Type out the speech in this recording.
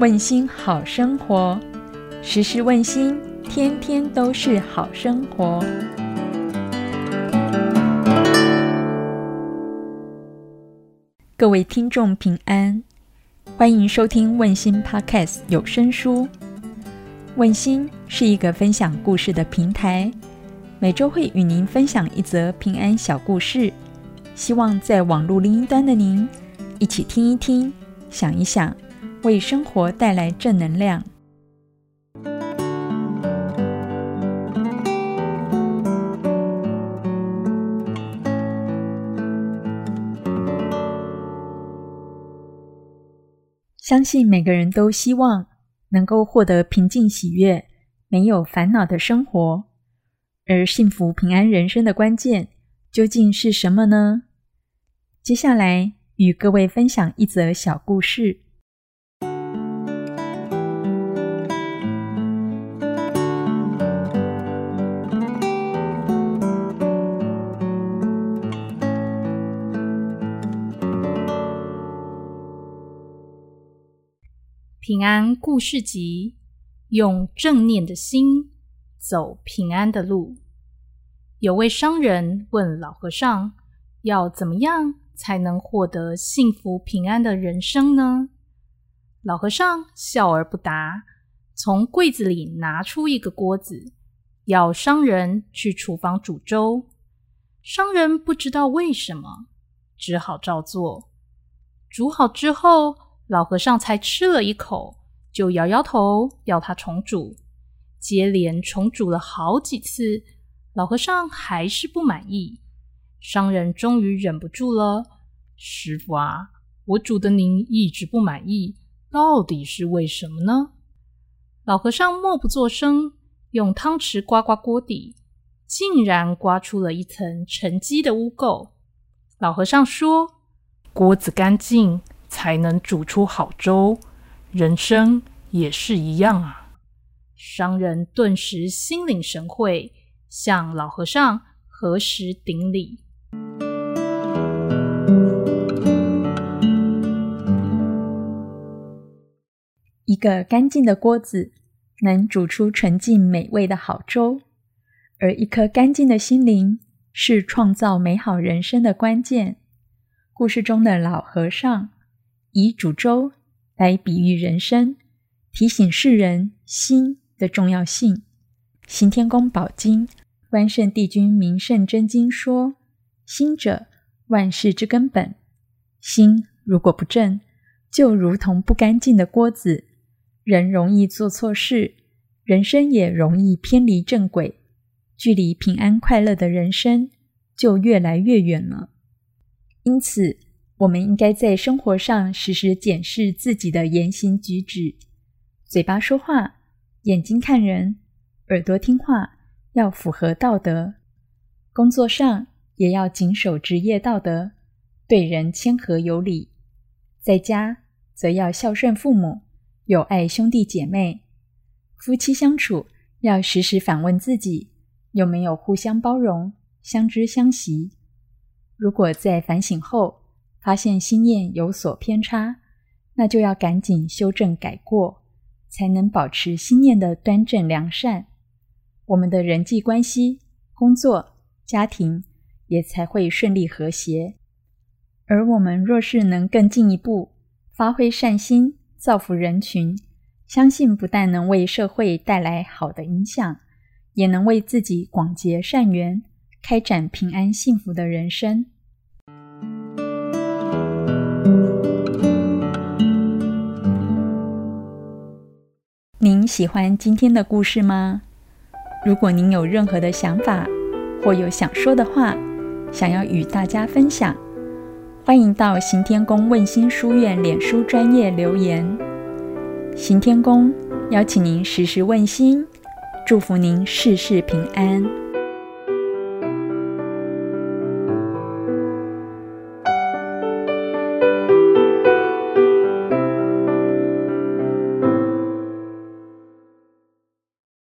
问心好生活，时时问心，天天都是好生活。各位听众平安，欢迎收听问心 Podcast 有声书。问心是一个分享故事的平台，每周会与您分享一则平安小故事，希望在网络另一端的您一起听一听，想一想，为生活带来正能量。相信每个人都希望能够获得平静喜悦、没有烦恼的生活，而幸福平安人生的关键究竟是什么呢？接下来与各位分享一则小故事。平安故事集：用正念的心走平安的路。有位商人问老和尚：“要怎么样才能获得幸福平安的人生呢？”老和尚笑而不答，从柜子里拿出一个锅子，要商人去厨房煮粥。商人不知道为什么，只好照做。煮好之后。老和尚才吃了一口，就摇摇头，要他重煮。接连重煮了好几次，老和尚还是不满意。商人终于忍不住了：“师傅啊，我煮的您一直不满意，到底是为什么呢？”老和尚默不作声，用汤匙刮刮锅底，竟然刮出了一层沉积的污垢。老和尚说：“锅子干净。”才能煮出好粥，人生也是一样啊！商人顿时心领神会，向老和尚合十顶礼。一个干净的锅子能煮出纯净美味的好粥，而一颗干净的心灵是创造美好人生的关键。故事中的老和尚。以煮粥来比喻人生，提醒世人心的重要性。行天宫宝经关圣帝君名圣真经说：“心者，万事之根本。心如果不正，就如同不干净的锅子，人容易做错事，人生也容易偏离正轨，距离平安快乐的人生就越来越远了。因此。”我们应该在生活上时时检视自己的言行举止，嘴巴说话，眼睛看人，耳朵听话，要符合道德；工作上也要谨守职业道德，对人谦和有礼；在家则要孝顺父母，友爱兄弟姐妹；夫妻相处要时时反问自己有没有互相包容、相知相惜。如果在反省后，发现心念有所偏差，那就要赶紧修正改过，才能保持心念的端正良善。我们的人际关系、工作、家庭也才会顺利和谐。而我们若是能更进一步发挥善心，造福人群，相信不但能为社会带来好的影响，也能为自己广结善缘，开展平安幸福的人生。您喜欢今天的故事吗？如果您有任何的想法或有想说的话，想要与大家分享，欢迎到行天宫问心书院脸书专业留言。行天宫邀请您时时问心，祝福您事事平安。